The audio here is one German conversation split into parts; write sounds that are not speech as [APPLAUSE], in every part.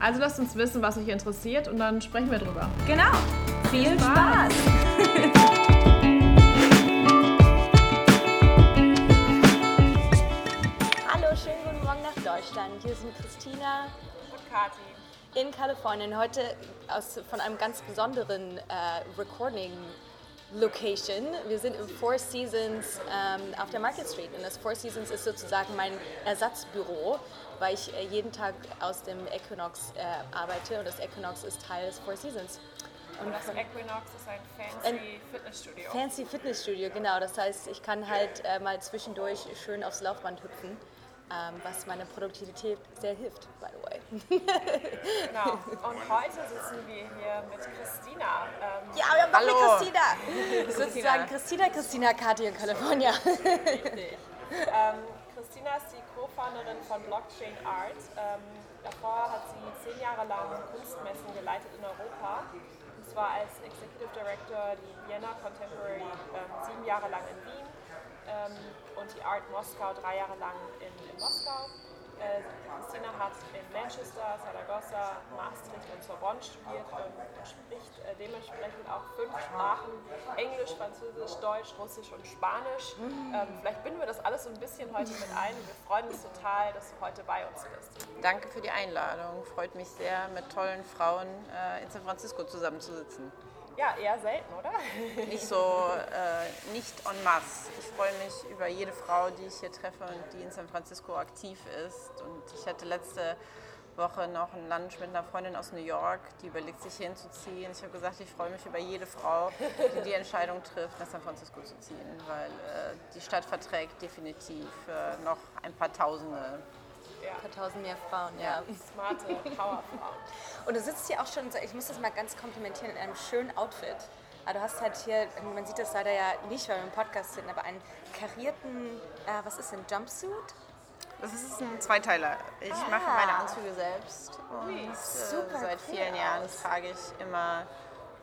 Also lasst uns wissen, was euch interessiert und dann sprechen wir drüber. Genau. Viel Spaß. [LAUGHS] Hallo, schönen guten Morgen nach Deutschland. Hier sind Christina und Kati in Kalifornien. Heute aus, von einem ganz besonderen äh, Recording Location. Wir sind im Four Seasons ähm, auf der Market Street und das Four Seasons ist sozusagen mein Ersatzbüro, weil ich äh, jeden Tag aus dem Equinox äh, arbeite und das Equinox ist Teil des Four Seasons. Und das Equinox ist ein fancy Fitnessstudio. Fancy Fitnessstudio, genau. Das heißt, ich kann halt äh, mal zwischendurch schön aufs Laufband hüpfen ähm, was meiner Produktivität sehr hilft, by the way. genau. [LAUGHS] Und heute sitzen wir hier mit Christina. Ähm, ja, wir haben Hallo. mit [LAUGHS] Christina. Sozusagen Christina, Christina, Kathi in California. Richtig. Ähm, Christina ist die Co-Founderin von Blockchain Art. Ähm, davor hat sie zehn Jahre lang Kunstmessen geleitet in Europa. Und zwar als Executive Director die Vienna Contemporary ähm, sieben Jahre lang in Wien ähm, und die Art Moskau drei Jahre lang in, in Moskau. Äh, Christina hat in Manchester, Saragossa, Maastricht und Sorbonne studiert und spricht äh, dementsprechend auch fünf Sprachen: Englisch, Französisch, Deutsch, Russisch und Spanisch. Ähm, vielleicht binden wir das alles so ein bisschen heute mit ein. Wir freuen uns total, dass du heute bei uns bist. Danke für die Einladung. Freut mich sehr, mit tollen Frauen äh, in San Francisco zusammenzusitzen. Ja, eher selten, oder? [LAUGHS] Nicht so, äh, nicht en masse. Ich freue mich über jede Frau, die ich hier treffe und die in San Francisco aktiv ist. Und ich hatte letzte Woche noch ein Lunch mit einer Freundin aus New York, die überlegt, sich hinzuziehen. Ich habe gesagt, ich freue mich über jede Frau, die die Entscheidung trifft, nach San Francisco zu ziehen, weil äh, die Stadt verträgt definitiv äh, noch ein paar Tausende ja. Ein paar tausend mehr Frauen, ja. [LAUGHS] Smarte Powerfrauen. Und du sitzt hier auch schon, ich muss das mal ganz komplimentieren, in einem schönen Outfit. Aber du hast halt hier, man sieht das leider ja nicht, weil wir im Podcast sind, aber einen karierten, äh, was ist denn, Jumpsuit? Das ist ein Zweiteiler. Ich ah. mache meine Anzüge selbst und äh, seit vielen cool Jahren trage ich immer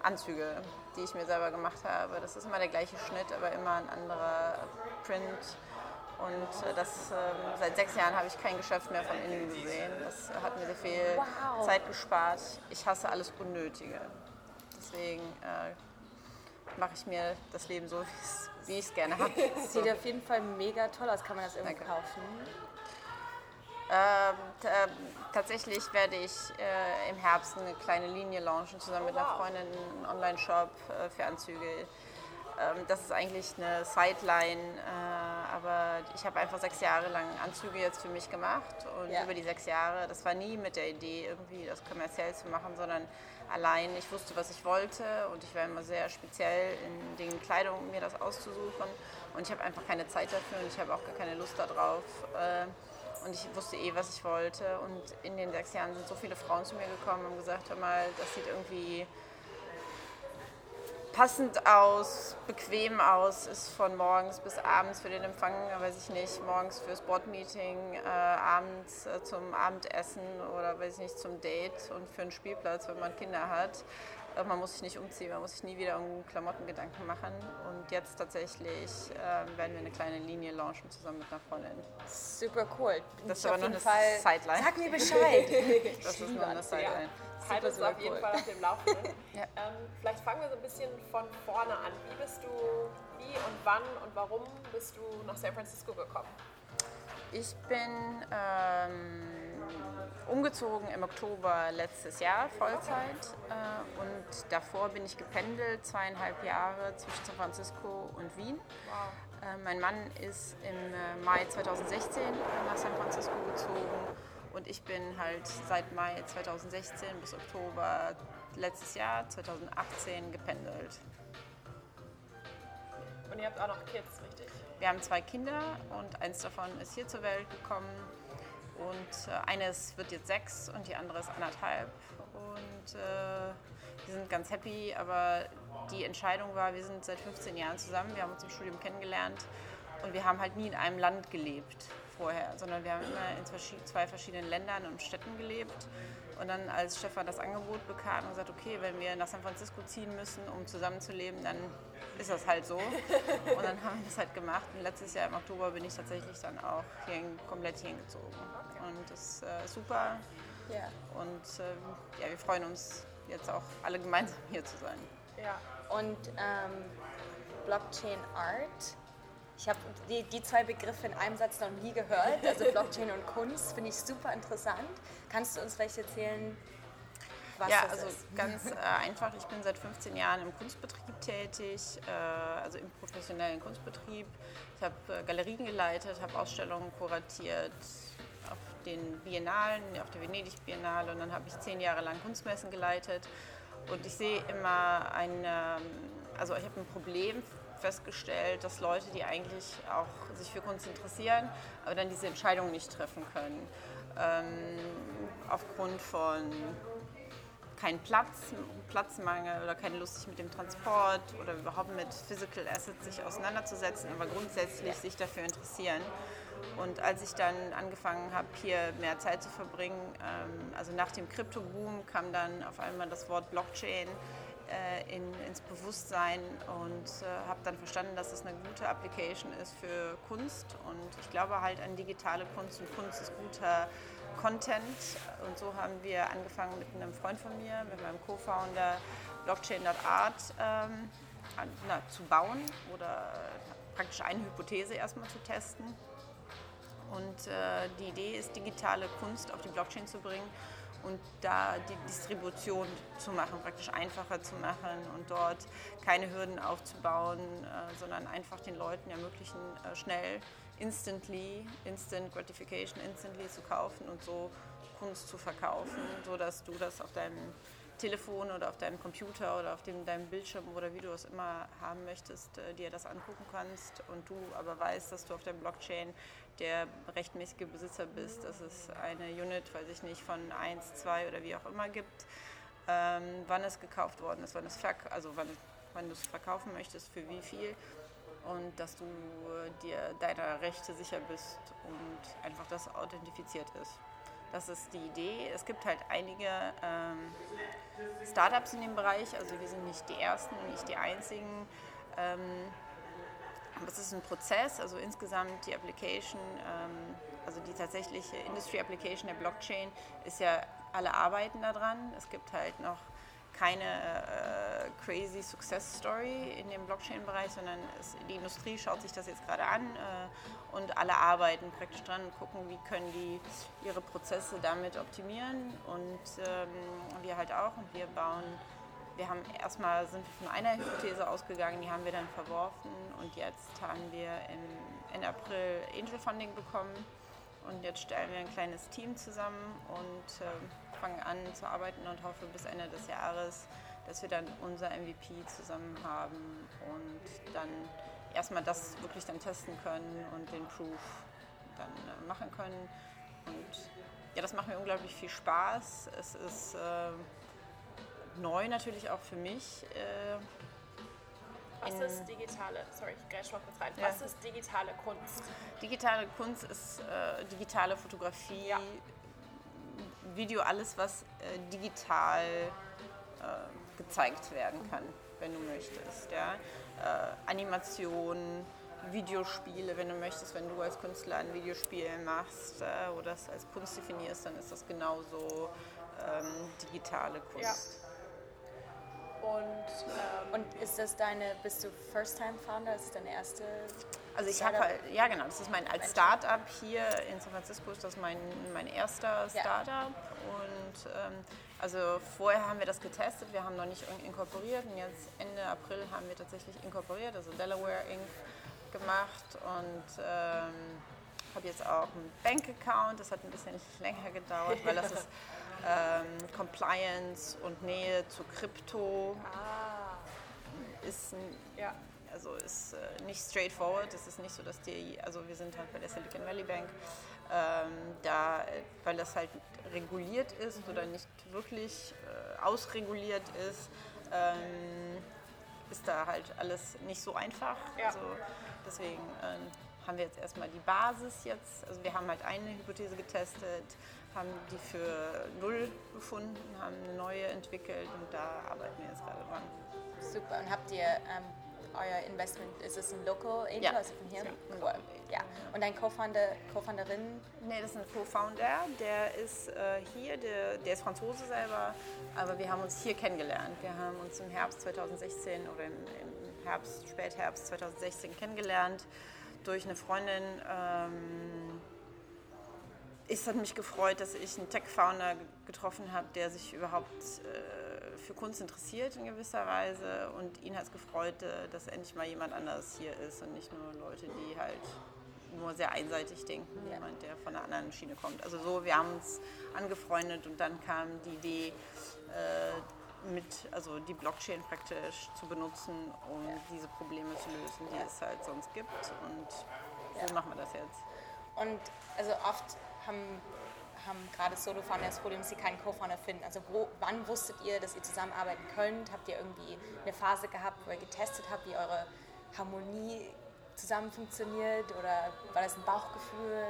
Anzüge, die ich mir selber gemacht habe. Das ist immer der gleiche Schnitt, aber immer ein anderer Print und äh, das, ähm, seit sechs Jahren habe ich kein Geschäft mehr von innen gesehen. Das hat mir sehr viel wow. Zeit gespart. Ich hasse alles Unnötige. Deswegen äh, mache ich mir das Leben so, wie ich es gerne habe. [LAUGHS] Sieht auf jeden Fall mega toll aus. Kann man das irgendwo kaufen? Ähm, äh, tatsächlich werde ich äh, im Herbst eine kleine Linie launchen, zusammen mit einer Freundin, einen Online-Shop äh, für Anzüge. Ähm, das ist eigentlich eine Sideline, äh, aber ich habe einfach sechs Jahre lang Anzüge jetzt für mich gemacht und ja. über die sechs Jahre, das war nie mit der Idee, irgendwie das kommerziell zu machen, sondern allein, ich wusste, was ich wollte und ich war immer sehr speziell in den Kleidungen, mir das auszusuchen und ich habe einfach keine Zeit dafür und ich habe auch gar keine Lust darauf. Äh, und ich wusste eh, was ich wollte. Und in den sechs Jahren sind so viele Frauen zu mir gekommen und gesagt, hör mal, das sieht irgendwie passend aus, bequem aus, ist von morgens bis abends für den Empfang, weiß ich nicht, morgens fürs Boardmeeting, äh, abends äh, zum Abendessen oder weiß ich nicht, zum Date und für einen Spielplatz, wenn man Kinder hat. Äh, man muss sich nicht umziehen, man muss sich nie wieder um Klamottengedanken machen. Und jetzt tatsächlich äh, werden wir eine kleine Linie launchen zusammen mit einer Freundin. Super cool. Das ist aber noch eine Fall Sideline. Sag mir Bescheid. [LAUGHS] das ist noch eine Sideline. Ja halt uns auf jeden cool. Fall auf dem Laufenden. [LAUGHS] ja. ähm, vielleicht fangen wir so ein bisschen von vorne an. Wie bist du, wie und wann und warum bist du nach San Francisco gekommen? Ich bin ähm, umgezogen im Oktober letztes Jahr, Vollzeit. Äh, und davor bin ich gependelt, zweieinhalb Jahre zwischen San Francisco und Wien. Wow. Äh, mein Mann ist im äh, Mai 2016 nach San Francisco gezogen und ich bin halt seit Mai 2016 bis Oktober letztes Jahr, 2018, gependelt. Und ihr habt auch noch Kids, richtig? Wir haben zwei Kinder und eins davon ist hier zur Welt gekommen. Und äh, eines wird jetzt sechs und die andere ist anderthalb. Und äh, wir sind ganz happy, aber die Entscheidung war, wir sind seit 15 Jahren zusammen, wir haben uns im Studium kennengelernt und wir haben halt nie in einem Land gelebt vorher, sondern wir haben immer in zwei verschiedenen Ländern und Städten gelebt. Und dann, als Stefan das Angebot bekam und gesagt, okay, wenn wir nach San Francisco ziehen müssen, um zusammenzuleben, dann ist das halt so. Und dann haben wir das halt gemacht. Und letztes Jahr im Oktober bin ich tatsächlich dann auch hier komplett hingezogen. Und das ist äh, super. Yeah. Und äh, ja, wir freuen uns jetzt auch alle gemeinsam hier zu sein. Ja. Und ähm, Blockchain Art ich habe die, die zwei Begriffe in einem Satz noch nie gehört, also Blockchain und Kunst, finde ich super interessant. Kannst du uns vielleicht erzählen, was ja, das also ist? ganz äh, einfach. Ich bin seit 15 Jahren im Kunstbetrieb tätig, äh, also im professionellen Kunstbetrieb. Ich habe äh, Galerien geleitet, habe Ausstellungen kuratiert auf den Biennalen, auf der Venedig Biennale und dann habe ich zehn Jahre lang Kunstmessen geleitet. Und ich sehe immer ein, ähm, also ich habe ein Problem festgestellt, dass Leute, die eigentlich auch sich für Kunst interessieren, aber dann diese Entscheidung nicht treffen können. Ähm, aufgrund von kein Platz, Platzmangel oder keine Lust, sich mit dem Transport oder überhaupt mit Physical Assets sich auseinanderzusetzen, aber grundsätzlich sich dafür interessieren. Und als ich dann angefangen habe, hier mehr Zeit zu verbringen, ähm, also nach dem Krypto-Boom kam dann auf einmal das Wort Blockchain äh, in, ins Bewusstsein und äh, habe dann verstanden, dass es eine gute Application ist für Kunst. Und ich glaube halt an digitale Kunst und Kunst ist guter Content. Und so haben wir angefangen mit einem Freund von mir, mit meinem Co-Founder Blockchain.art ähm, na, zu bauen oder praktisch eine Hypothese erstmal zu testen. Und äh, die Idee ist, digitale Kunst auf die Blockchain zu bringen und da die Distribution zu machen, praktisch einfacher zu machen und dort keine Hürden aufzubauen, äh, sondern einfach den Leuten ermöglichen, äh, schnell, instantly, instant gratification, instantly zu kaufen und so Kunst zu verkaufen, sodass du das auf deinem Telefon oder auf deinem Computer oder auf dem, deinem Bildschirm oder wie du es immer haben möchtest, äh, dir das angucken kannst und du aber weißt, dass du auf der Blockchain der rechtmäßige Besitzer bist, dass es eine Unit, weiß ich nicht, von 1, 2 oder wie auch immer gibt, ähm, wann es gekauft worden ist, wann, es also wann, wann du es verkaufen möchtest, für wie viel und dass du äh, dir deiner Rechte sicher bist und einfach das authentifiziert ist. Das ist die Idee. Es gibt halt einige ähm, Startups in dem Bereich, also wir sind nicht die ersten, nicht die einzigen. Ähm, das ist ein Prozess, also insgesamt die Application, ähm, also die tatsächliche Industry Application der Blockchain ist ja, alle arbeiten daran. Es gibt halt noch keine äh, crazy Success Story in dem Blockchain-Bereich, sondern es, die Industrie schaut sich das jetzt gerade an äh, und alle arbeiten praktisch dran und gucken, wie können die ihre Prozesse damit optimieren und ähm, wir halt auch und wir bauen wir haben erstmal sind wir von einer Hypothese ausgegangen, die haben wir dann verworfen und jetzt haben wir im, in April Angel Funding bekommen und jetzt stellen wir ein kleines Team zusammen und äh, fangen an zu arbeiten und hoffe bis Ende des Jahres, dass wir dann unser MVP zusammen haben und dann erstmal das wirklich dann testen können und den Proof dann äh, machen können. Und ja, das macht mir unglaublich viel Spaß. Es ist äh, neu natürlich auch für mich. Äh, was ist digitale, sorry, ich greife mal kurz rein. Ja. Was ist digitale Kunst? Digitale Kunst ist äh, digitale Fotografie, ja. Video, alles, was äh, digital äh, gezeigt werden kann, wenn du möchtest. Ja? Äh, Animationen, Videospiele, wenn du möchtest, wenn du als Künstler ein Videospiel machst äh, oder es als Kunst definierst, dann ist das genauso ähm, digitale Kunst. Ja. Und, ähm, und ist das deine, bist du First-Time-Founder? Ist das deine erste? Also ich habe halt, ja genau, das ist mein, als Startup hier in San Francisco ist das mein, mein erster Startup. Ja. Und ähm, also vorher haben wir das getestet, wir haben noch nicht inkorporiert und jetzt Ende April haben wir tatsächlich inkorporiert, also Delaware Inc. gemacht und ähm, habe jetzt auch einen Bank-Account, das hat ein bisschen [LAUGHS] länger gedauert, weil das ist [LAUGHS] ähm, Compliance und Nähe zu Krypto ah. ist, ja. also ist äh, nicht straightforward. Es ist nicht so, dass die, also wir sind halt bei der Silicon Valley Bank, ähm, da, weil das halt reguliert ist oder nicht wirklich äh, ausreguliert ist, ähm, ist da halt alles nicht so einfach. Ja. Also deswegen ähm, haben wir jetzt erstmal die Basis jetzt. Also wir haben halt eine Hypothese getestet, haben die für null befunden, haben eine neue entwickelt und da arbeiten wir jetzt gerade dran. Super. Und habt ihr ähm, euer Investment, ist es ein Local Angel, Ja. also von hier? Ja, cool. Ja. Und dein Co-Founder, Co-Founderin, Nee, das ist ein Co-Founder, der ist äh, hier, der, der ist Franzose selber, aber wir haben uns hier kennengelernt. Wir haben uns im Herbst 2016 oder im, im Herbst, Spätherbst 2016 kennengelernt durch eine Freundin. Ähm, es hat mich gefreut, dass ich einen Tech-Founder ge- getroffen habe, der sich überhaupt äh, für Kunst interessiert in gewisser Weise. Und ihn hat es gefreut, äh, dass endlich mal jemand anderes hier ist und nicht nur Leute, die halt nur sehr einseitig denken, Ja. jemand, der von einer anderen Schiene kommt. Also so, wir haben uns angefreundet und dann kam die Idee, äh, mit, also die Blockchain praktisch zu benutzen, um diese Probleme zu lösen, die es halt sonst gibt. Und so machen wir das jetzt. Und also oft haben, haben gerade Solo-Founder das Problem, dass sie keinen Co-Founder finden. Also wo, wann wusstet ihr, dass ihr zusammenarbeiten könnt? Habt ihr irgendwie eine Phase gehabt, wo ihr getestet habt, wie eure Harmonie zusammen funktioniert? Oder war das ein Bauchgefühl?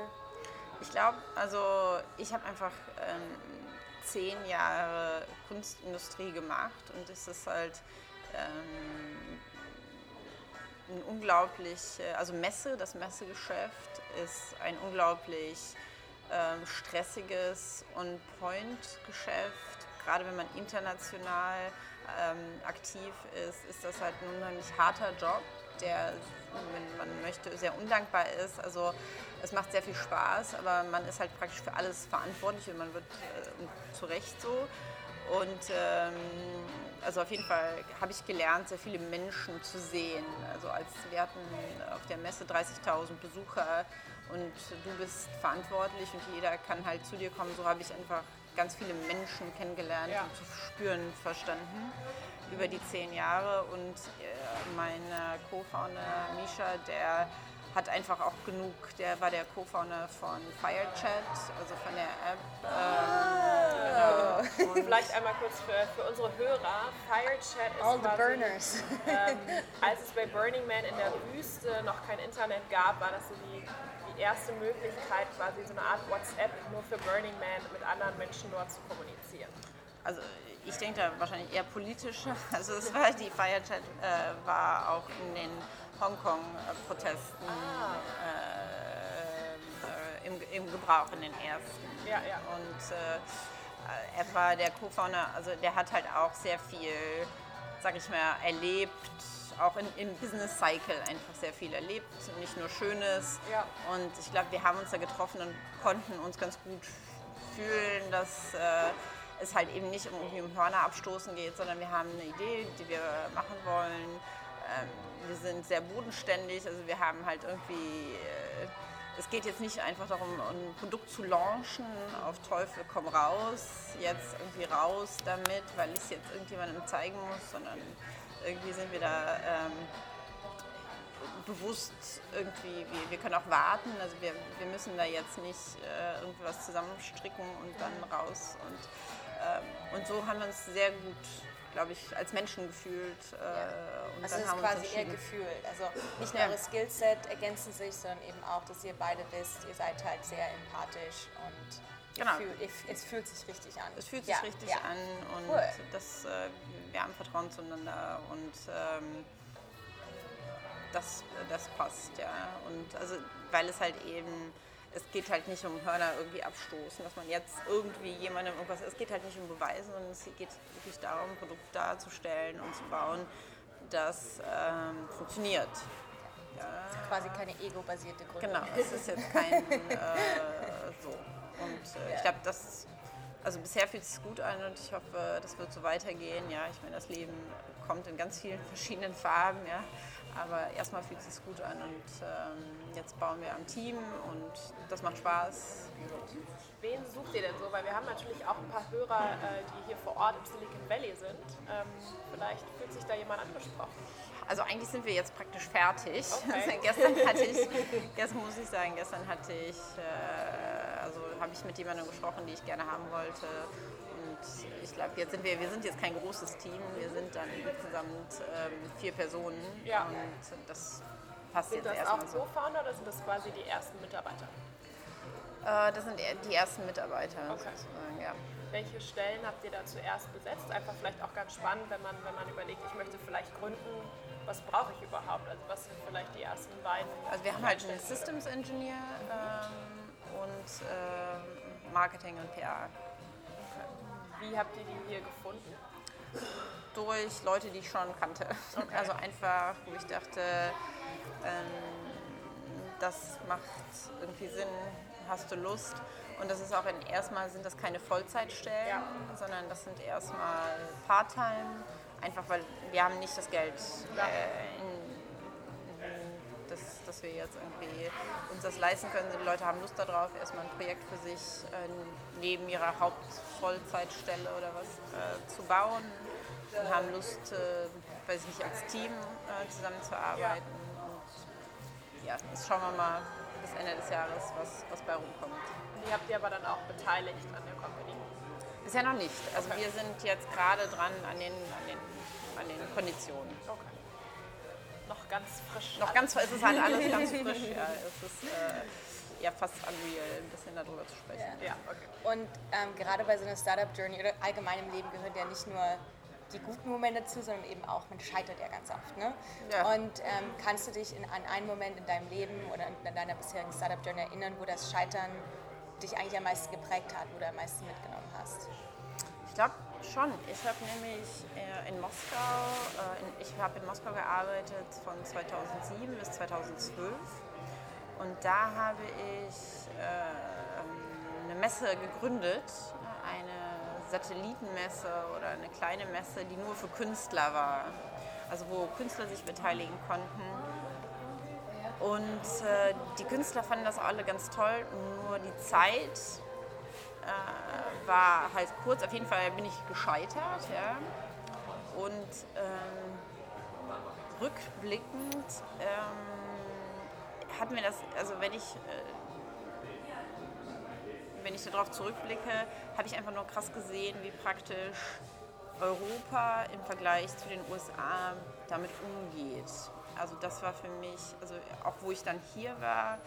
Ich glaube, also ich habe einfach ähm, zehn Jahre Kunstindustrie gemacht und es ist halt ähm, ein unglaublich, äh, also Messe, das Messegeschäft ist ein unglaublich ähm, stressiges und Point-Geschäft. Gerade wenn man international ähm, aktiv ist, ist das halt ein unheimlich harter Job, der, wenn man möchte, sehr undankbar ist. Also es macht sehr viel Spaß, aber man ist halt praktisch für alles verantwortlich und man wird äh, zu Recht so. Und ähm, also auf jeden Fall habe ich gelernt, sehr viele Menschen zu sehen. Also als wir hatten auf der Messe 30.000 Besucher und du bist verantwortlich und jeder kann halt zu dir kommen, so habe ich einfach ganz viele Menschen kennengelernt Ja. und zu spüren verstanden über die zehn Jahre. Und äh, mein äh, Co-Founder Misha, der hat einfach auch genug, der war der Co-Founder von FireChat, also von der App. Ähm, genau. Und Vielleicht einmal kurz für, für unsere Hörer. Firechat ist All the quasi, burners. Ähm, als es bei Burning Man in der Wüste noch kein Internet gab, war das so die, die erste Möglichkeit, quasi so eine Art WhatsApp nur für Burning Man mit anderen Menschen dort zu kommunizieren. Also ich denke da wahrscheinlich eher politischer. [LAUGHS] Also es war die Firechat äh, war auch in den Hongkong-Protesten äh, im, im Gebrauch in den ersten. Ja, ja. Und äh, er war der Co-Founder, also der hat halt auch sehr viel, sag ich mal, erlebt, auch in, im Business Cycle einfach sehr viel erlebt, nicht nur Schönes. Ja. Und ich glaube, wir haben uns da getroffen und konnten uns ganz gut fühlen, dass äh, es halt eben nicht um, um Hörner abstoßen geht, sondern wir haben eine Idee, die wir machen wollen. Ähm, wir sind sehr bodenständig, also wir haben halt irgendwie, äh, es geht jetzt nicht einfach darum, ein Produkt zu launchen, auf Teufel komm raus, jetzt irgendwie raus damit, weil ich es jetzt irgendjemandem zeigen muss, sondern irgendwie sind wir da ähm, bewusst irgendwie, wir, wir können auch warten, also wir, wir müssen da jetzt nicht äh, irgendwas zusammenstricken und dann raus. Und, ähm, und so haben wir uns sehr gut, glaube ich, als Menschen gefühlt. Äh, und Also dann es ist haben uns quasi ihr. Gefühl. Also nicht nur Ja. eure Skillset ergänzen sich, sondern eben auch, dass ihr beide wisst, ihr seid halt sehr empathisch und Genau. fühlt, ihr- es fühlt sich richtig an. Es fühlt sich Ja, richtig ja. an und Cool. das, äh, wir haben Vertrauen zueinander und ähm, das, das passt, ja. Und also, weil es halt eben, es geht halt nicht um Hörner irgendwie abstoßen, dass man jetzt irgendwie jemandem irgendwas, es geht halt nicht um Beweise, sondern es geht wirklich darum, ein Produkt darzustellen und zu bauen, das ähm, funktioniert. Quasi keine ego-basierte Gründung. Genau, es ist jetzt kein [LAUGHS] äh, so. Und äh, ich glaube, das, also bisher fühlt es sich gut an und ich hoffe, das wird so weitergehen. Ja, ich meine, das Leben kommt in ganz vielen verschiedenen Farben, ja. Aber erstmal fühlt es sich gut an und ähm, jetzt bauen wir am Team und das macht Spaß. Wen sucht ihr denn so? Weil wir haben natürlich auch ein paar Hörer, äh, die hier vor Ort im Silicon Valley sind. Ähm, vielleicht fühlt sich da jemand angesprochen. Also eigentlich sind wir jetzt praktisch fertig. Okay. [LAUGHS] Also gestern hatte ich, gestern muss ich sagen, gestern hatte ich, äh, also habe ich mit jemandem gesprochen, die ich gerne haben wollte. Ich glaube, jetzt sind wir, wir sind jetzt kein großes Team, wir sind dann insgesamt ähm, vier Personen. Ja. Und das passt Sind jetzt das erstmal auch so. Co-Founder oder sind das quasi die ersten Mitarbeiter? Äh, das sind die ersten Mitarbeiter Okay. sozusagen, ja. Welche Stellen habt ihr da zuerst besetzt? Einfach vielleicht auch ganz spannend, wenn man, wenn man überlegt, ich möchte vielleicht gründen, was brauche ich überhaupt? Also was sind vielleicht die ersten beiden? Also wir haben halt einen Systems Engineer ähm, und ähm, Marketing und PR. Wie habt ihr die hier gefunden? Durch Leute, die ich schon kannte. Also einfach, wo ich dachte, ähm, das macht irgendwie Sinn, hast du Lust. Und das ist auch in erstmal sind das keine Vollzeitstellen, Ja. sondern das sind erstmal Part-Time. Einfach weil wir haben nicht das Geld, Ja. äh, in, dass, dass wir jetzt irgendwie uns das leisten können. Die Leute haben Lust darauf, erstmal ein Projekt für sich äh, neben ihrer Hauptvollzeitstelle oder was äh, zu bauen und haben Lust, äh, weiß ich nicht, als Team äh, zusammenzuarbeiten. Und ja, jetzt schauen wir mal bis Ende des Jahres, was, was bei rumkommt. Die habt ihr aber dann auch beteiligt an der Company. Bisher noch nicht. Also Okay. wir sind jetzt gerade dran an den, an den, an den Konditionen. Okay. Noch ganz frisch. Noch ganz, es ist halt [LAUGHS] alles ganz frisch. Ja. Es ist äh, ja fast unreal, ein bisschen darüber zu sprechen. Ja, okay. Und ähm, gerade bei so einer Startup-Journey oder allgemein im Leben gehört ja nicht nur die guten Momente dazu, sondern eben auch, man scheitert ja ganz oft. Ne? Ja. Und ähm, kannst du dich in, an einen Moment in deinem Leben oder in deiner bisherigen Startup-Journey erinnern, wo das Scheitern dich eigentlich am meisten geprägt hat oder am meisten mitgenommen hast? Ich glaube schon. Ich habe nämlich äh, in Moskau, äh, ich habe in Moskau gearbeitet von 2007 bis 2012 und da habe ich äh, eine Messe gegründet, eine Satellitenmesse oder eine kleine Messe, die nur für Künstler war. Also wo Künstler sich beteiligen konnten. Und äh, die Künstler fanden das alle ganz toll, nur die Zeit äh, war halt kurz. Auf jeden Fall bin ich gescheitert. Ja. Und ähm, rückblickend ähm, hat mir das, also wenn ich, äh, wenn ich darauf zurückblicke, habe ich einfach nur krass gesehen, wie praktisch Europa im Vergleich zu den USA damit umgeht. Also das war für mich, also auch wo ich dann hier war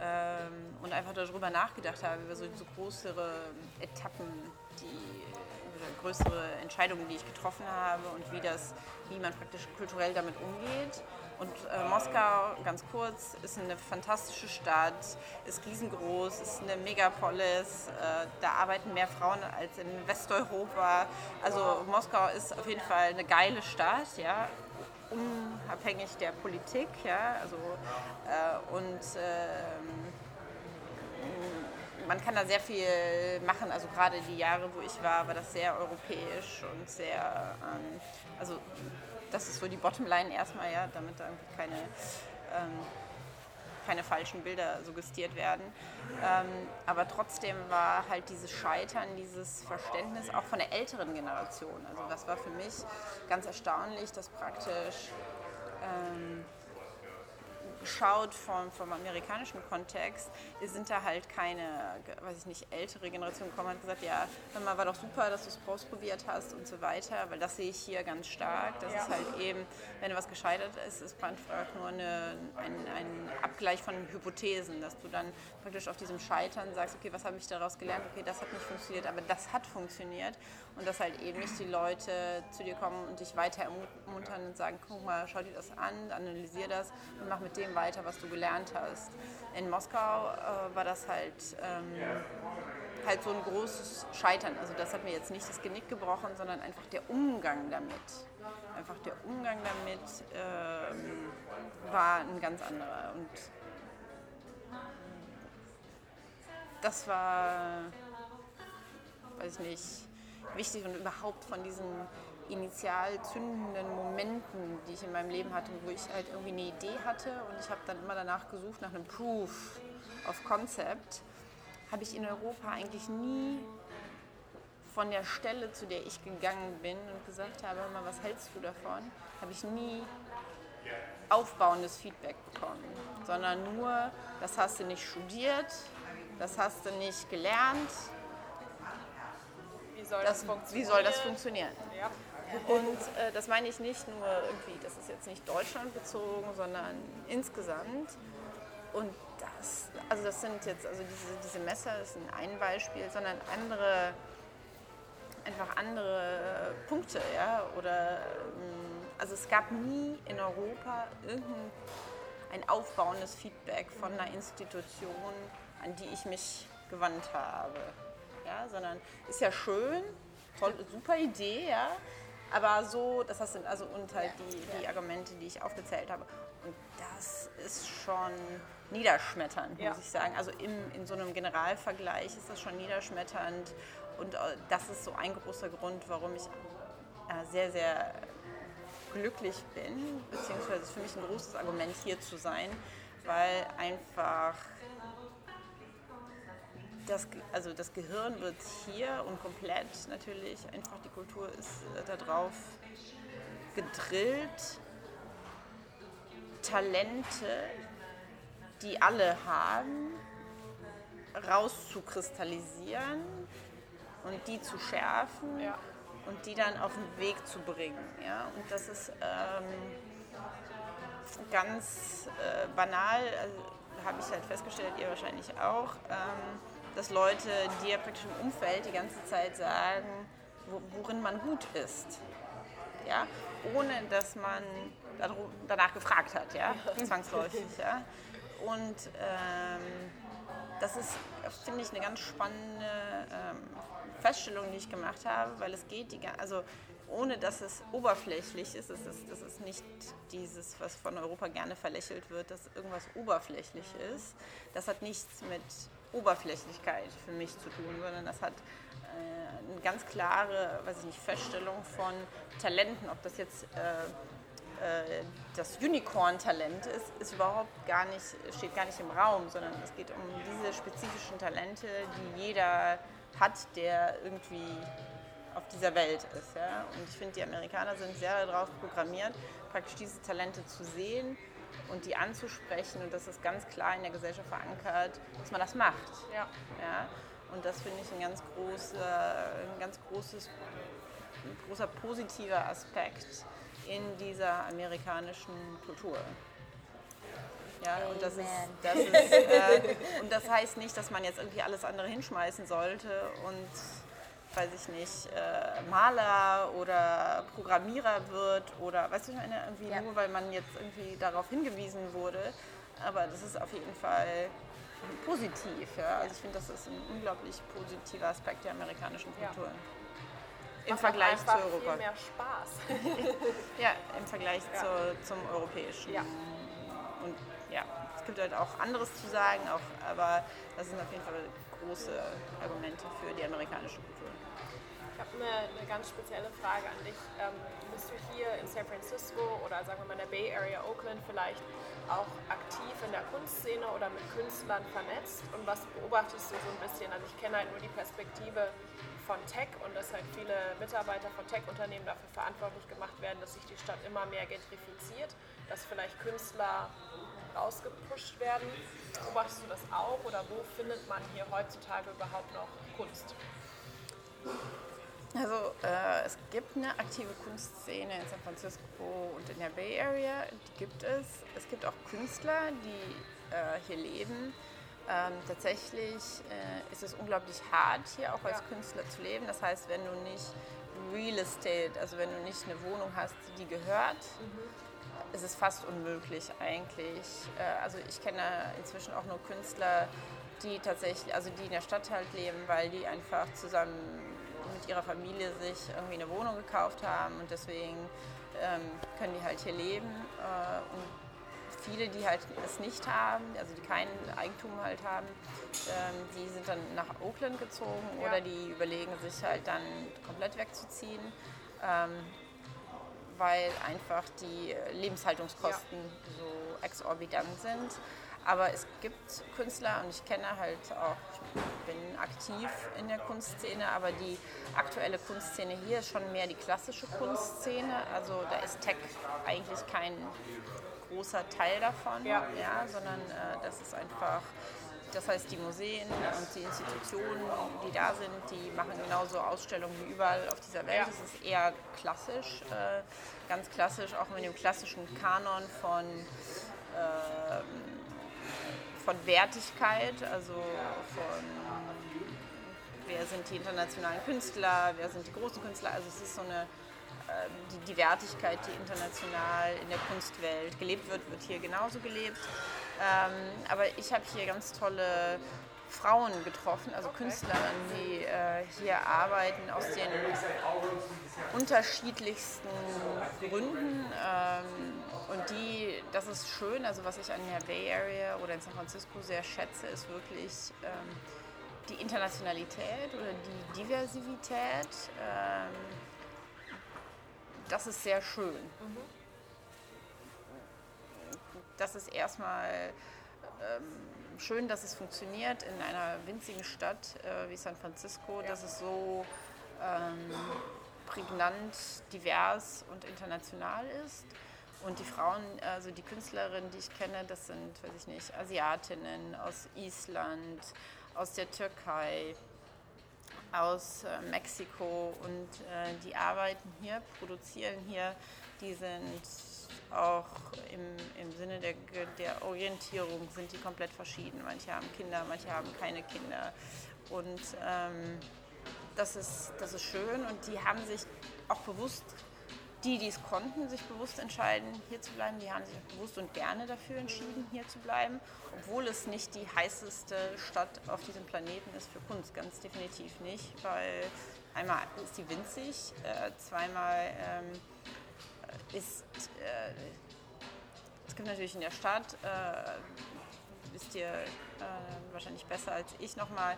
ähm, und einfach darüber nachgedacht habe, über so, so größere Etappen, die oder größere Entscheidungen, die ich getroffen habe und wie das, wie man praktisch kulturell damit umgeht. Und äh, Moskau, ganz kurz, ist eine fantastische Stadt, ist riesengroß, ist eine Megapolis. Äh, da arbeiten mehr Frauen als in Westeuropa. Also Moskau ist auf jeden Fall eine geile Stadt, ja, unabhängig der Politik, ja. Also äh, und ähm, man kann da sehr viel machen. Also gerade die Jahre, wo ich war, war das sehr europäisch und sehr, ähm, also das ist so die Bottomline erstmal, ja, damit da irgendwie keine, ähm, keine falschen Bilder suggestiert werden. Ähm, aber trotzdem war halt dieses Scheitern, dieses Verständnis auch von der älteren Generation. Also das war für mich ganz erstaunlich, dass praktisch ähm, geschaut vom, vom amerikanischen Kontext, sind da halt keine, weiß ich nicht, ältere Generation gekommen und gesagt, ja, mal, war doch super, dass du es ausprobiert hast und so weiter, weil das sehe ich hier ganz stark. Das ist halt eben, wenn was gescheitert ist, ist einfach nur eine, ein, ein Abgleich von Hypothesen, dass du dann praktisch auf diesem Scheitern sagst, okay, was habe ich daraus gelernt? Okay, das hat nicht funktioniert, aber das hat funktioniert und dass halt eben nicht die Leute zu dir kommen und dich weiter ermuntern und sagen, guck mal, schau dir das an, analysier das und mach mit dem weiter, was du gelernt hast. In Moskau äh, war das halt, ähm, halt so ein großes Scheitern. Also das hat mir jetzt nicht das Genick gebrochen, sondern einfach der Umgang damit. Einfach der Umgang damit ähm, war ein ganz anderer. Und das war, weiß ich nicht, wichtig und überhaupt von diesen initial zündenden Momenten, die ich in meinem Leben hatte, wo ich halt irgendwie eine Idee hatte und ich habe dann immer danach gesucht nach einem Proof of Concept, habe ich in Europa eigentlich nie von der Stelle, zu der ich gegangen bin und gesagt habe, mal, was hältst du davon, habe ich nie aufbauendes Feedback bekommen, sondern nur, das hast du nicht studiert, Das hast du nicht gelernt. Wie soll das, Das, funktionieren? wie soll das funktionieren? Ja. Und äh, das meine ich nicht nur irgendwie, das ist jetzt nicht deutschlandbezogen, sondern insgesamt. Und das, also das sind jetzt, also diese, diese Messer ist ein Beispiel, sondern andere, einfach andere Punkte, ja, oder, ähm, also es gab nie in Europa irgendein ein aufbauendes Feedback von einer Institution, an die ich mich gewandt habe, ja, sondern ist ja schön, toll, super Idee, ja, aber so, das sind also und halt die, die Argumente, die ich aufgezählt habe. Und das ist schon niederschmetternd, Ja. muss ich sagen. Also im, in so einem Generalvergleich ist das schon niederschmetternd. Und äh, das ist so ein großer Grund, warum ich äh, sehr, sehr glücklich bin, beziehungsweise ist für mich ein großes Argument hier zu sein, weil einfach das, also das Gehirn wird hier und komplett natürlich einfach die Kultur ist äh, darauf gedrillt, Talente, die alle haben, rauszukristallisieren und die zu schärfen Ja. und die dann auf den Weg zu bringen. Ja? Und das ist ähm, ganz äh, banal, also, habe ich halt festgestellt, ihr wahrscheinlich auch, ähm, dass Leute dir praktisch im Umfeld die ganze Zeit sagen, wo, worin man gut ist. Ja? Ohne dass man danach gefragt hat, ja? zwangsläufig. Ja? Und ähm, das ist, finde ich, eine ganz spannende ähm, Feststellung, die ich gemacht habe, weil es geht, die, also ohne dass es oberflächlich ist, es ist, das ist nicht dieses, was von Europa gerne verlächelt wird, dass irgendwas oberflächlich ist. Das hat nichts mit Oberflächlichkeit für mich zu tun, sondern das hat äh, eine ganz klare, weiß ich nicht, Feststellung von Talenten, ob das jetzt äh, äh, das Unicorn-Talent ist, ist überhaupt gar nicht, steht gar nicht im Raum, sondern es geht um diese spezifischen Talente, die jeder hat, der irgendwie auf dieser Welt ist. Ja? Und ich finde, die Amerikaner sind sehr darauf programmiert, praktisch diese Talente zu sehen und die anzusprechen. Und das ist ganz klar in der Gesellschaft verankert, dass man das macht. Ja. Ja? Und das finde ich ein ganz, großer, ein ganz großes, ein großer positiver Aspekt in dieser amerikanischen Kultur. Ja, und das ist, das ist äh, und das heißt nicht, dass man jetzt irgendwie alles andere hinschmeißen sollte und weiß ich nicht, äh, Maler oder Programmierer wird oder weißt du, ich meine, irgendwie Ja. nur weil man jetzt irgendwie darauf hingewiesen wurde. Aber das ist auf jeden Fall positiv. Ja? Also ich finde, das ist ein unglaublich positiver Aspekt der amerikanischen Ja. Kultur. Im Macht Vergleich zu Europa. viel mehr Spaß. [LAUGHS] Ja, im Vergleich Ja. Zu, zum europäischen. Ja. Und ja, es gibt halt auch anderes zu sagen, auch, aber das sind auf jeden Fall große Argumente für die amerikanische Kultur. Ich habe eine, eine ganz spezielle Frage an dich. Ähm, bist du hier in San Francisco oder sagen wir mal in der Bay Area, Oakland vielleicht auch aktiv in der Kunstszene oder mit Künstlern vernetzt? Und was beobachtest du so ein bisschen? Also ich kenne halt nur die Perspektive von Tech und dass halt viele Mitarbeiter von Tech-Unternehmen dafür verantwortlich gemacht werden, dass sich die Stadt immer mehr gentrifiziert, dass vielleicht Künstler rausgepusht werden. Beobachtest du das auch oder wo findet man hier heutzutage überhaupt noch Kunst? Es gibt eine aktive Kunstszene in San Francisco und in der Bay Area, die gibt es. Es gibt auch Künstler, die äh, hier leben. Ähm, tatsächlich äh, ist es unglaublich hart, hier auch als Ja. Künstler zu leben. Das heißt, wenn du nicht Real Estate, also wenn du nicht eine Wohnung hast, die gehört, ist es fast unmöglich eigentlich. Äh, Also ich kenne inzwischen auch nur Künstler, die tatsächlich, also die in der Stadt halt leben, weil die einfach zusammen mit ihrer Familie sich irgendwie eine Wohnung gekauft haben und deswegen ähm, können die halt hier leben. Äh, und viele, die halt es nicht haben, also die kein Eigentum halt haben, ähm, die sind dann nach Oakland gezogen Ja. oder die überlegen sich halt dann komplett wegzuziehen. Ähm, weil einfach die Lebenshaltungskosten so exorbitant sind. Aber es gibt Künstler und ich kenne halt auch, bin aktiv in der Kunstszene, aber die aktuelle Kunstszene hier ist schon mehr die klassische Kunstszene. Also da ist Tech eigentlich kein großer Teil davon, Ja. ja sondern äh, das ist einfach das heißt, die Museen und die Institutionen, die da sind, die machen genauso Ausstellungen wie überall auf dieser Welt. Es ist eher klassisch, äh, ganz klassisch, auch mit dem klassischen Kanon von, äh, von Wertigkeit, also von wer sind die internationalen Künstler, wer sind die großen Künstler. Also es ist so eine ähm, die, die Wertigkeit, die international in der Kunstwelt gelebt wird, wird hier genauso gelebt. Ähm, aber ich habe hier ganz tolle Frauen getroffen, also. Künstlerinnen, die äh, hier arbeiten aus den unterschiedlichsten Gründen. Ähm, und die, das ist schön, also was ich an der Bay Area oder in San Francisco sehr schätze, ist wirklich ähm, die Internationalität oder die Diversität. Ähm, das ist sehr schön. Mhm. Das ist erstmal ähm, schön, dass es funktioniert in einer winzigen Stadt äh, wie San Francisco, dass es so ähm, prägnant, divers und international ist. Und die Frauen, also die Künstlerinnen, die ich kenne, das sind, weiß ich nicht, Asiatinnen aus Island, aus der Türkei, aus äh, Mexiko. Und äh, die arbeiten hier, produzieren hier, die sind auch im, im Sinne der, der Orientierung sind die komplett verschieden. Manche haben Kinder, manche haben keine Kinder. Und ähm, das, ist, das ist schön. Und die haben sich auch bewusst die, die es konnten, sich bewusst entscheiden, hier zu bleiben, die haben sich bewusst und gerne dafür entschieden, hier zu bleiben, obwohl es nicht die heißeste Stadt auf diesem Planeten ist für Kunst, ganz definitiv nicht, weil einmal ist sie winzig, äh, zweimal ähm, ist, äh, es gibt natürlich in der Stadt, äh, wisst ihr äh, wahrscheinlich besser als ich nochmal,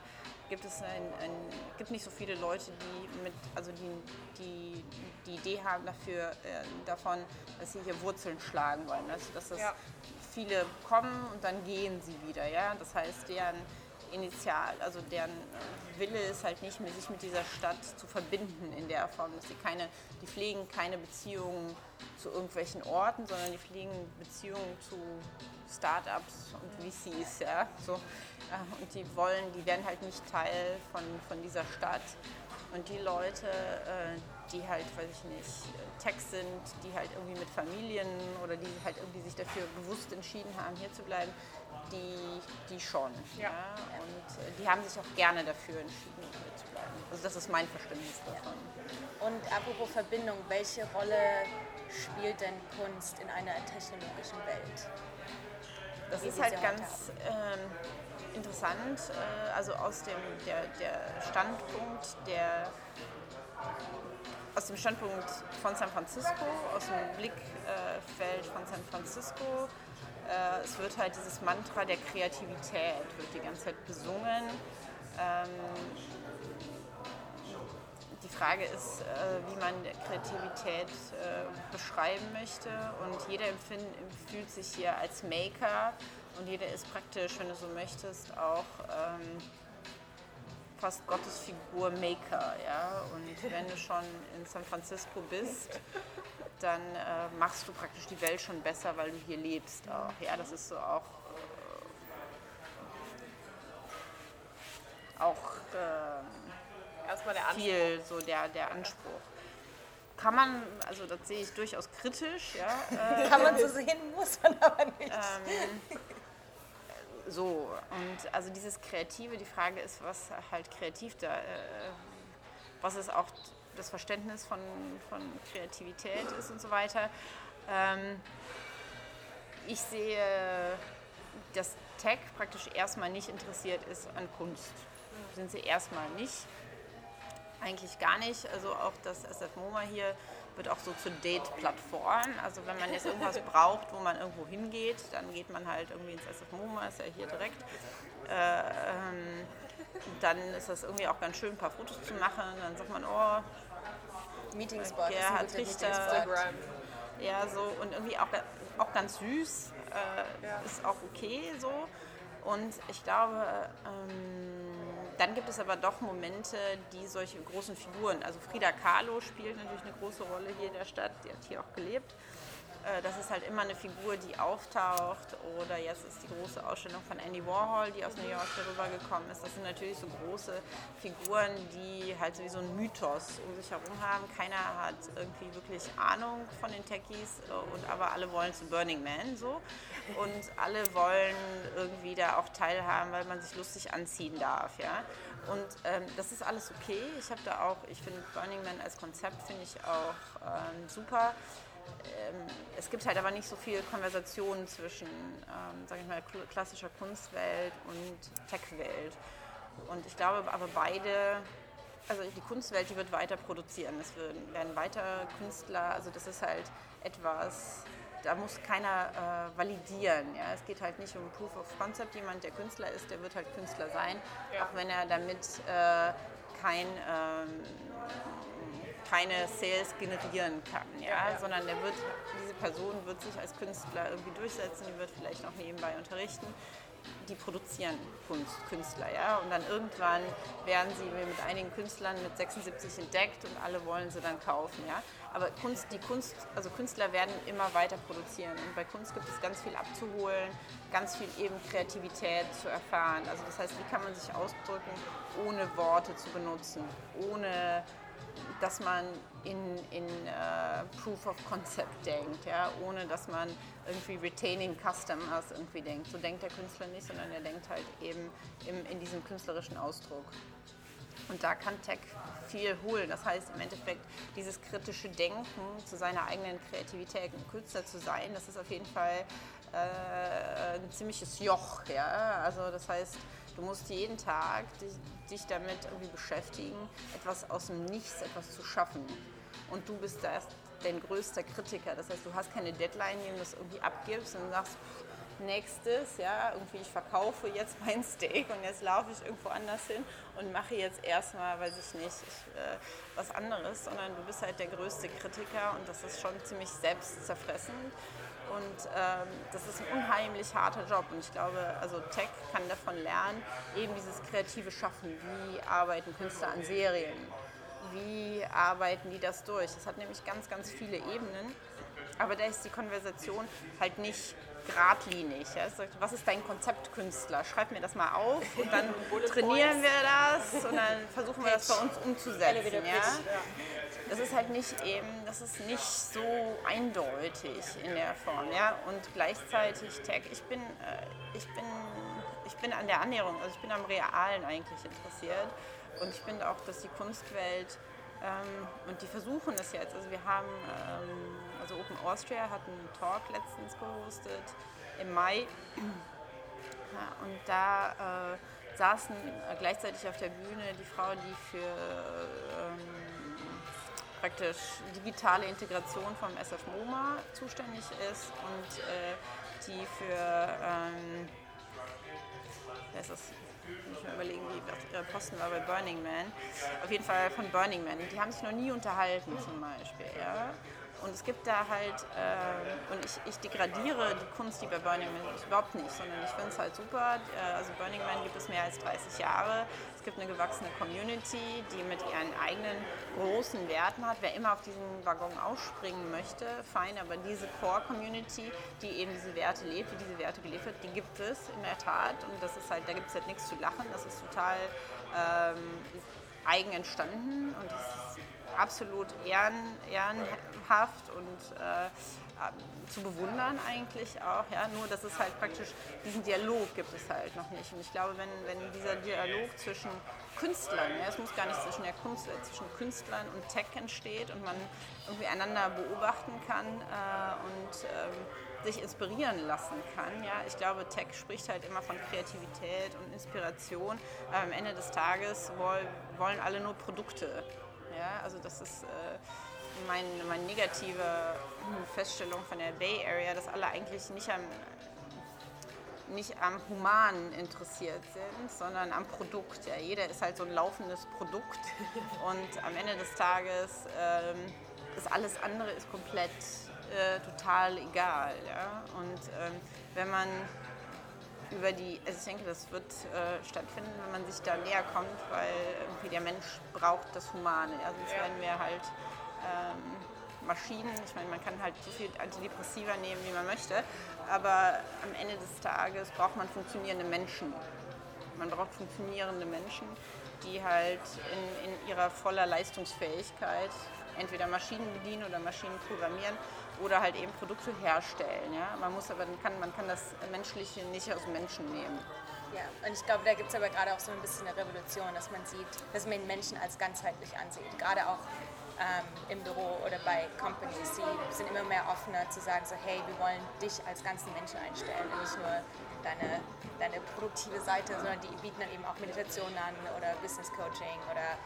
gibt es ein, ein, gibt nicht so viele Leute, die mit, also die, die, die Idee haben dafür, äh, davon, dass sie hier Wurzeln schlagen wollen. Also dass das ja. viele kommen und dann gehen sie wieder. Ja? Das heißt, deren Initial, also deren Wille ist halt nicht mehr, sich mit dieser Stadt zu verbinden in der Form, dass sie keine, die pflegen keine Beziehungen zu irgendwelchen Orten, sondern die pflegen Beziehungen zu Startups und VCs, ja, so. Und die wollen, die werden halt nicht Teil von, von dieser Stadt. Und die Leute, äh, die halt, weiß ich nicht, Tech sind, die halt irgendwie mit Familien oder die halt irgendwie sich dafür bewusst entschieden haben, hier zu bleiben, die, die schon. Ja. ja. Und äh, die haben sich auch gerne dafür entschieden, hier zu bleiben. Also das ist mein Verständnis davon. Und apropos Verbindung, welche Rolle spielt denn Kunst in einer technologischen Welt? Das ist halt ganz ähm, interessant, äh, also aus dem der, der Standpunkt der aus dem Standpunkt von San Francisco, aus dem Blickfeld von San Francisco. Äh, es wird halt dieses Mantra der Kreativität wird die ganze Zeit besungen. Die Frage ist, äh, wie man Kreativität äh, beschreiben möchte. Und jeder fühlt sich hier als Maker und jeder ist praktisch, wenn du so möchtest, auch ähm, fast Gottesfigur Maker. Ja? Und wenn du schon in San Francisco bist, dann äh, machst du praktisch die Welt schon besser, weil du hier lebst auch. Ja, das ist so auch. Äh, auch äh, erstmal der Anspruch. viel so der, der Anspruch. Kann man, also das sehe ich durchaus kritisch, ja. Äh, [LAUGHS] Kann man so sehen, muss man aber nicht. Ähm, so, und also dieses Kreative, die Frage ist, was halt kreativ da, äh, was ist auch das Verständnis von, von Kreativität ist und so weiter. Ähm, ich sehe, dass Tech praktisch erstmal nicht interessiert ist an Kunst. Sind sie erstmal nicht. Eigentlich gar nicht. Also auch das SF MoMA hier wird auch so zur Date-Plattform. Also wenn man jetzt irgendwas [LAUGHS] braucht, wo man irgendwo hingeht, dann geht man halt irgendwie ins SF MoMA, ist ja hier direkt. Äh, ähm, dann ist das irgendwie auch ganz schön, ein paar Fotos zu machen. Dann sagt man, oh, Meetingspot. Ja, hat Richter. Ja, so und irgendwie auch, auch ganz süß. Äh, ja. Ist auch okay so. Und ich glaube, ähm, dann gibt es aber doch Momente, die solche großen Figuren, also Frida Kahlo spielt natürlich eine große Rolle hier in der Stadt, die hat hier auch gelebt. Äh, das ist halt immer eine Figur, die auftaucht. Oder jetzt ist die große Ausstellung von Andy Warhol, die aus New York darüber gekommen ist. Das sind natürlich so große Figuren, die halt so wie so ein Mythos um sich herum haben. Keiner hat irgendwie wirklich Ahnung von den Techies, äh, und aber alle wollen zu Burning Man so. Und alle wollen irgendwie da auch teilhaben, weil man sich lustig anziehen darf. Ja? Und ähm, das ist alles okay. Ich habe da auch, ich finde Burning Man als Konzept finde ich auch ähm, super. Ähm, es gibt halt aber nicht so viel Konversation zwischen, ähm, sage ich mal, klassischer Kunstwelt und Tech-Welt. Und ich glaube aber beide, also die Kunstwelt, die wird weiter produzieren. Es werden weiter Künstler, also das ist halt etwas, da muss keiner äh, validieren. Ja? Es geht halt nicht um Proof of Concept. Jemand, der Künstler ist, der wird halt Künstler sein, ja. auch wenn er damit äh, kein ähm, keine Sales generieren kann, ja? sondern der wird, diese Person wird sich als Künstler irgendwie durchsetzen, die wird vielleicht auch nebenbei unterrichten. Die produzieren Kunst, Künstler, ja, und dann irgendwann werden sie mit einigen Künstlern mit 76 entdeckt und alle wollen sie dann kaufen, ja. Aber Kunst, die Kunst, also Künstler werden immer weiter produzieren und bei Kunst gibt es ganz viel abzuholen, ganz viel eben Kreativität zu erfahren. Also das heißt, wie kann man sich ausdrücken, ohne Worte zu benutzen, ohne dass man in, in uh, Proof of Concept denkt, ja, ohne dass man irgendwie Retaining Customers irgendwie denkt. So denkt der Künstler nicht, sondern er denkt halt eben im, in diesem künstlerischen Ausdruck. Und da kann Tech viel holen. Das heißt im Endeffekt, dieses kritische Denken zu seiner eigenen Kreativität, ein Künstler zu sein, das ist auf jeden Fall äh, ein ziemliches Joch. Ja? Also das heißt, Du musst jeden Tag dich, dich damit irgendwie beschäftigen, etwas aus dem Nichts, etwas zu schaffen. Und du bist da dein größter Kritiker. Das heißt, du hast keine Deadline, die du das irgendwie abgibst und sagst, nächstes, ja, irgendwie ich verkaufe jetzt mein Steak und jetzt laufe ich irgendwo anders hin und mache jetzt erstmal, weiß ich nicht, ich, äh, was anderes, sondern du bist halt der größte Kritiker und das ist schon ziemlich selbstzerfressend. Und ähm, das ist ein unheimlich harter Job. Und ich glaube, also Tech kann davon lernen, eben dieses kreative Schaffen. Wie arbeiten Künstler an Serien? Wie arbeiten die das durch? Das hat nämlich ganz, ganz viele Ebenen. Aber da ist die Konversation halt nicht geradlinig. Ja? Was ist dein Konzept Künstler? Schreib mir das mal auf und dann trainieren wir das und dann versuchen wir das bei uns umzusetzen. Ja? Das ist halt nicht eben, das ist nicht so eindeutig in der Form. Ja? Und gleichzeitig Tech, ich bin, äh, ich bin, ich bin an der Annäherung, also ich bin am Realen eigentlich interessiert und ich finde auch, dass die Kunstwelt ähm, und die versuchen das jetzt. Also wir haben, ähm, also Open Austria hat einen Talk letztens gehostet im Mai. Ja, und da äh, saßen gleichzeitig auf der Bühne die Frau, die für ähm, praktisch digitale Integration vom SF MoMA zuständig ist und äh, die für ähm, ist das? Ich mal überlegen, wie ihre Posten war bei Burning Man. Auf jeden Fall von Burning Man. Die haben sich noch nie unterhalten zum Beispiel. Ja? Und es gibt da halt, äh, und ich, ich degradiere die Kunst, die bei Burning Man ist, überhaupt nicht, sondern ich finde es halt super. Äh, also Burning Man gibt es mehr als 30 Jahre. Es gibt eine gewachsene Community, die mit ihren eigenen großen Werten hat. Wer immer auf diesen Waggon ausspringen möchte, fein, aber diese Core-Community, die eben diese Werte lebt, die diese Werte gelebt wird, die gibt es in der Tat. Und das ist halt, da gibt es halt nichts zu lachen. Das ist total ähm, eigen entstanden und das ist absolut ehren, ehrenhaft und äh, zu bewundern eigentlich auch. Ja? Nur, dass es halt praktisch diesen Dialog gibt es halt noch nicht. Und ich glaube, wenn, wenn dieser Dialog zwischen Künstlern, ja, es muss gar nicht zwischen der Kunst, äh, zwischen Künstlern und Tech entsteht und man irgendwie einander beobachten kann äh, und ähm, sich inspirieren lassen kann. Ja? Ich glaube, Tech spricht halt immer von Kreativität und Inspiration. Aber am Ende des Tages wollen alle nur Produkte. Ja? Also das ist äh, mein, meine negative Feststellung von der Bay Area, dass alle eigentlich nicht am, nicht am Humanen interessiert sind, sondern am Produkt. Ja, jeder ist halt so ein laufendes Produkt und am Ende des Tages ähm, ist alles andere ist komplett äh, total egal. Ja? Und ähm, wenn man über die, also ich denke, das wird äh, stattfinden, wenn man sich da näher kommt, weil irgendwie der Mensch braucht das Humane. Ja? Sonst werden wir halt ähm, Maschinen. Ich meine, man kann halt so viel Antidepressiva nehmen, wie man möchte, aber am Ende des Tages braucht man funktionierende Menschen. Man braucht funktionierende Menschen, die halt in, in ihrer voller Leistungsfähigkeit entweder Maschinen bedienen oder Maschinen programmieren oder halt eben Produkte herstellen. Ja? Man muss aber kann, man kann das Menschliche nicht aus Menschen nehmen. Ja, und ich glaube, da gibt es aber gerade auch so ein bisschen eine Revolution, dass man sieht, dass man Menschen als ganzheitlich ansieht. Gerade auch ähm, im Büro oder bei Companies. Sie sind immer mehr offener zu sagen, so hey, wir wollen dich als ganzen Menschen einstellen und nicht nur deine, deine produktive Seite, sondern die bieten dann eben auch Meditation an oder Business Coaching oder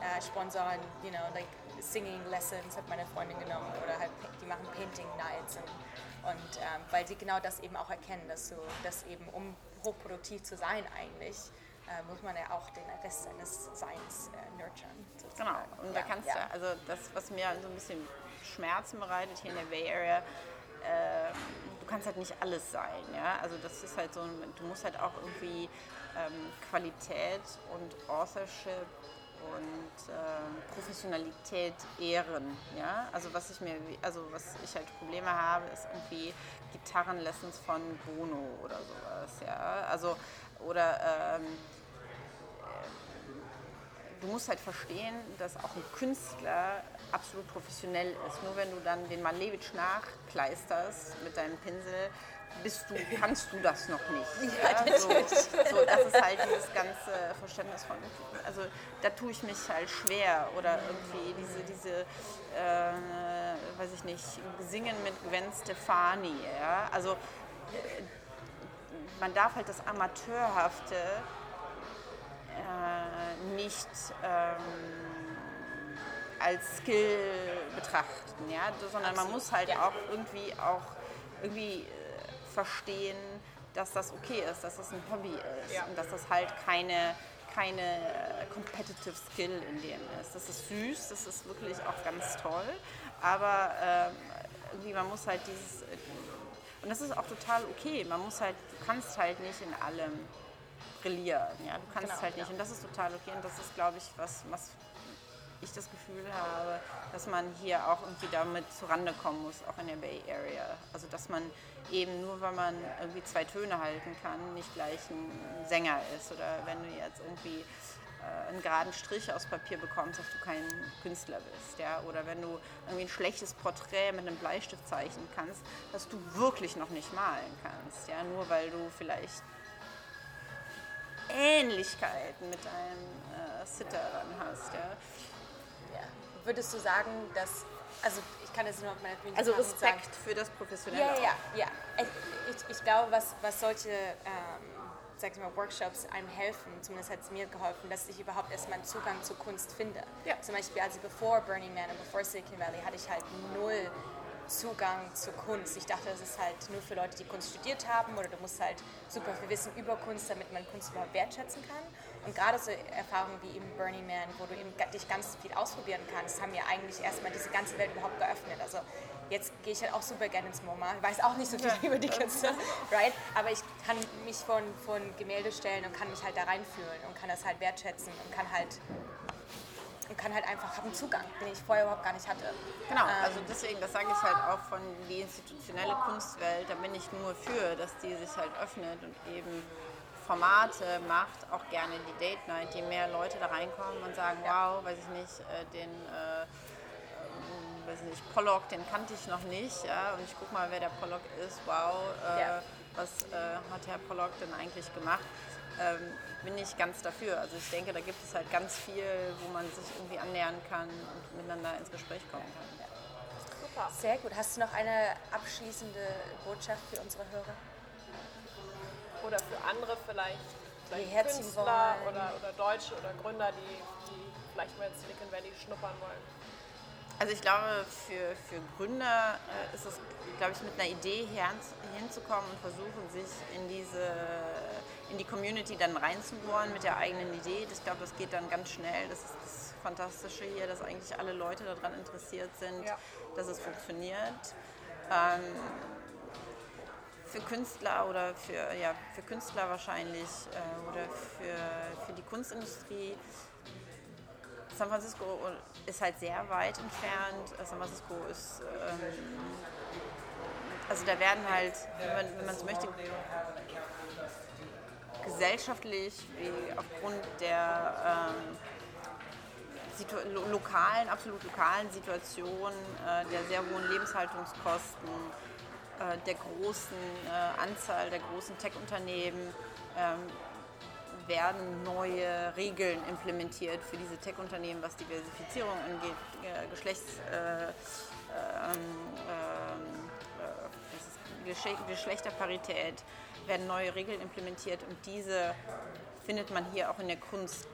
äh, sponsoren, you know, like Singing Lessons hat meine Freundin genommen oder halt die machen Painting Nights und, und ähm, weil sie genau das eben auch erkennen, dass du das eben um hochproduktiv zu sein eigentlich äh, muss man ja auch den Rest seines Seins äh, nurturen. Sozusagen. Genau, und da kannst ja. du, also das, was mir so ein bisschen Schmerzen bereitet hier in der Bay Area, äh, du kannst halt nicht alles sein. Ja? Also das ist halt so, du musst halt auch irgendwie ähm, Qualität und Authorship und äh, Professionalität ehren. Ja? Also was ich mir, also was ich halt Probleme habe, ist irgendwie Gitarrenlessons von Bono oder sowas. Ja? Also oder ähm, du musst halt verstehen, dass auch ein Künstler absolut professionell ist. Nur wenn du dann den Malevich nachkleisterst mit deinem Pinsel, bist du, kannst du das noch nicht. Ja, ja? So, so, das ist halt dieses ganze Verständnis von, also da tue ich mich halt schwer oder irgendwie diese, diese äh, weiß ich nicht, Singen mit Gwen Stefani. Ja? Also man darf halt das Amateurhafte äh, nicht ähm, als Skill betrachten, ja? sondern man muss halt auch irgendwie auch irgendwie äh, verstehen, dass das okay ist, dass das ein Hobby ist ja. und dass das halt keine keine äh, competitive Skill in dem ist. Das ist süß, das ist wirklich auch ganz toll, aber äh, irgendwie man muss halt dieses und das ist auch total okay. Man muss halt, du kannst halt nicht in allem brillieren. Ja? Du kannst genau, halt nicht. Ja. Und das ist total okay. Und das ist, glaube ich, was, was ich das Gefühl habe, dass man hier auch irgendwie damit zurande kommen muss, auch in der Bay Area. Also dass man eben nur, weil man irgendwie zwei Töne halten kann, nicht gleich ein Sänger ist. Oder wenn du jetzt irgendwie äh, einen geraden Strich aus Papier bekommst, dass du kein Künstler bist. Ja? Oder wenn du irgendwie ein schlechtes Porträt mit einem Bleistift zeichnen kannst, dass du wirklich noch nicht malen kannst. Ja? Nur weil du vielleicht Ähnlichkeiten mit einem äh, Sitter dann hast. Ja? Würdest du sagen, dass, also ich kann das nur auf meine Also Respekt sagen. für das Professionelle. Ja, ja, ja. Ich, ich glaube, was, was solche ähm, sag ich mal, Workshops einem helfen, zumindest hat es mir geholfen, dass ich überhaupt erstmal einen Zugang zur Kunst finde. Ja. Zum Beispiel, also bevor Burning Man und bevor Silicon Valley hatte ich halt null Zugang zur Kunst. Ich dachte, das ist halt nur für Leute, die Kunst studiert haben oder du musst halt super viel wissen über Kunst, damit man Kunst überhaupt wertschätzen kann. Und gerade so Erfahrungen wie eben Burning Man, wo du eben dich ganz viel ausprobieren kannst, haben mir eigentlich erstmal diese ganze Welt überhaupt geöffnet. Also jetzt gehe ich halt auch super gerne ins MoMA. Ich weiß auch nicht so viel ja. über die Künste, right? Aber ich kann mich von, von Gemälde stellen und kann mich halt da reinfühlen und kann das halt wertschätzen und kann halt und kann halt einfach, habe einen Zugang, den ich vorher überhaupt gar nicht hatte. Genau, ähm, also deswegen, das sage ich halt auch von die institutionelle Kunstwelt, da bin ich nur für, dass die sich halt öffnet und eben Formate macht, auch gerne die Date Night, die mehr Leute da reinkommen und sagen, wow, weiß ich nicht, äh, den äh, weiß nicht, Pollock, den kannte ich noch nicht, ja, und ich guck mal, wer der Pollock ist, wow, äh, ja. was äh, hat Herr Pollock denn eigentlich gemacht? Ähm, bin ich ganz dafür. Also ich denke, da gibt es halt ganz viel, wo man sich irgendwie annähern kann und miteinander ins Gespräch kommen kann. Ja. Super. Sehr gut. Hast du noch eine abschließende Botschaft für unsere Hörer? Oder für andere vielleicht, vielleicht Künstler oder, oder Deutsche oder Gründer, die, die vielleicht mal in Silicon Valley schnuppern wollen? Also ich glaube, für, für Gründer äh, ist es, glaube ich, mit einer Idee hier hinzukommen und versuchen, sich in diese in die Community dann reinzubohren mit der eigenen Idee. Ich glaube, das geht dann ganz schnell. Das ist das Fantastische hier, dass eigentlich alle Leute daran interessiert sind, ja. dass es funktioniert. Ähm, für Künstler oder für, ja, für Künstler wahrscheinlich äh, oder für, für die Kunstindustrie San Francisco ist halt sehr weit entfernt. San Francisco ist, ähm, also da werden halt, wenn man, so möchte, gesellschaftlich, wie aufgrund der ähm, lo lokalen, absolut lokalen Situation, äh, der sehr hohen Lebenshaltungskosten, äh, der großen äh, Anzahl der großen Tech-Unternehmen, ähm, werden neue Regeln implementiert für diese Tech-Unternehmen, was Diversifizierung angeht, äh, Geschlechts, äh, ähm, äh, Geschlechterparität, werden neue Regeln implementiert und diese findet man hier auch in der Kunstwelt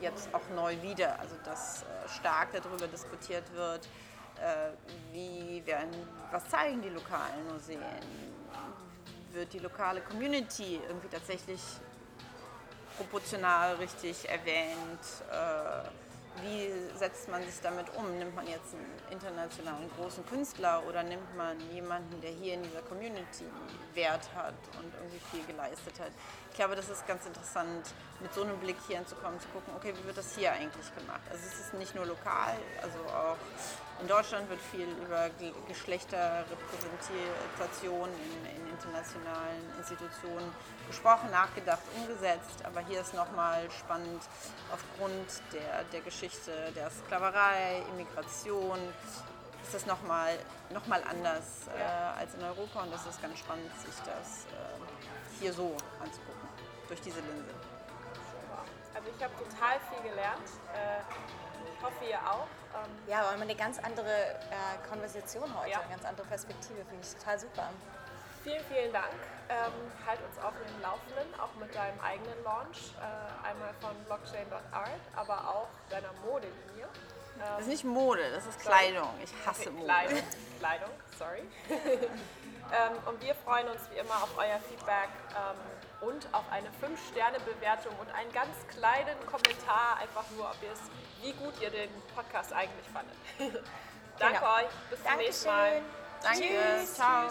jetzt auch neu wieder. Also dass stark darüber diskutiert wird, wie werden, was zeigen die lokalen Museen, wird die lokale Community irgendwie tatsächlich proportional richtig erwähnt. Wie setzt man sich damit um? Nimmt man jetzt einen internationalen großen Künstler oder nimmt man jemanden, der hier in dieser Community Wert hat und irgendwie viel geleistet hat? Ich glaube, das ist ganz interessant, mit so einem Blick hier hinzukommen, zu gucken, okay, wie wird das hier eigentlich gemacht? Also es ist nicht nur lokal, also auch in Deutschland wird viel über Geschlechterrepräsentation in, in internationalen Institutionen gesprochen, nachgedacht, umgesetzt. Aber hier ist nochmal spannend aufgrund der, der Geschichte der Sklaverei, Immigration, ist das nochmal noch mal anders äh, als in Europa und das ist ganz spannend, sich das äh, hier so anzugucken, durch diese Linse. Also ich habe total viel gelernt. Äh, ich hoffe, ihr auch. Ähm ja, aber eine ganz andere äh, Konversation heute, ja. eine ganz andere Perspektive, finde ich total super. Vielen, vielen Dank. Ähm, halt uns auf dem Laufenden, auch mit deinem eigenen Launch. Äh, einmal von blockchain.art, aber auch deiner Modelinie. Ähm, das ist nicht Mode, das ist sorry. Kleidung. Ich hasse okay, Mode. Kleidung, Kleidung sorry. [LAUGHS] ähm, und wir freuen uns wie immer auf euer Feedback ähm, und auf eine 5-Sterne-Bewertung und einen ganz kleinen Kommentar, einfach nur, ob ihr es, wie gut ihr den Podcast eigentlich fandet. [LAUGHS] Danke genau. euch, bis zum nächsten Mal. Danke, Tschüss. ciao.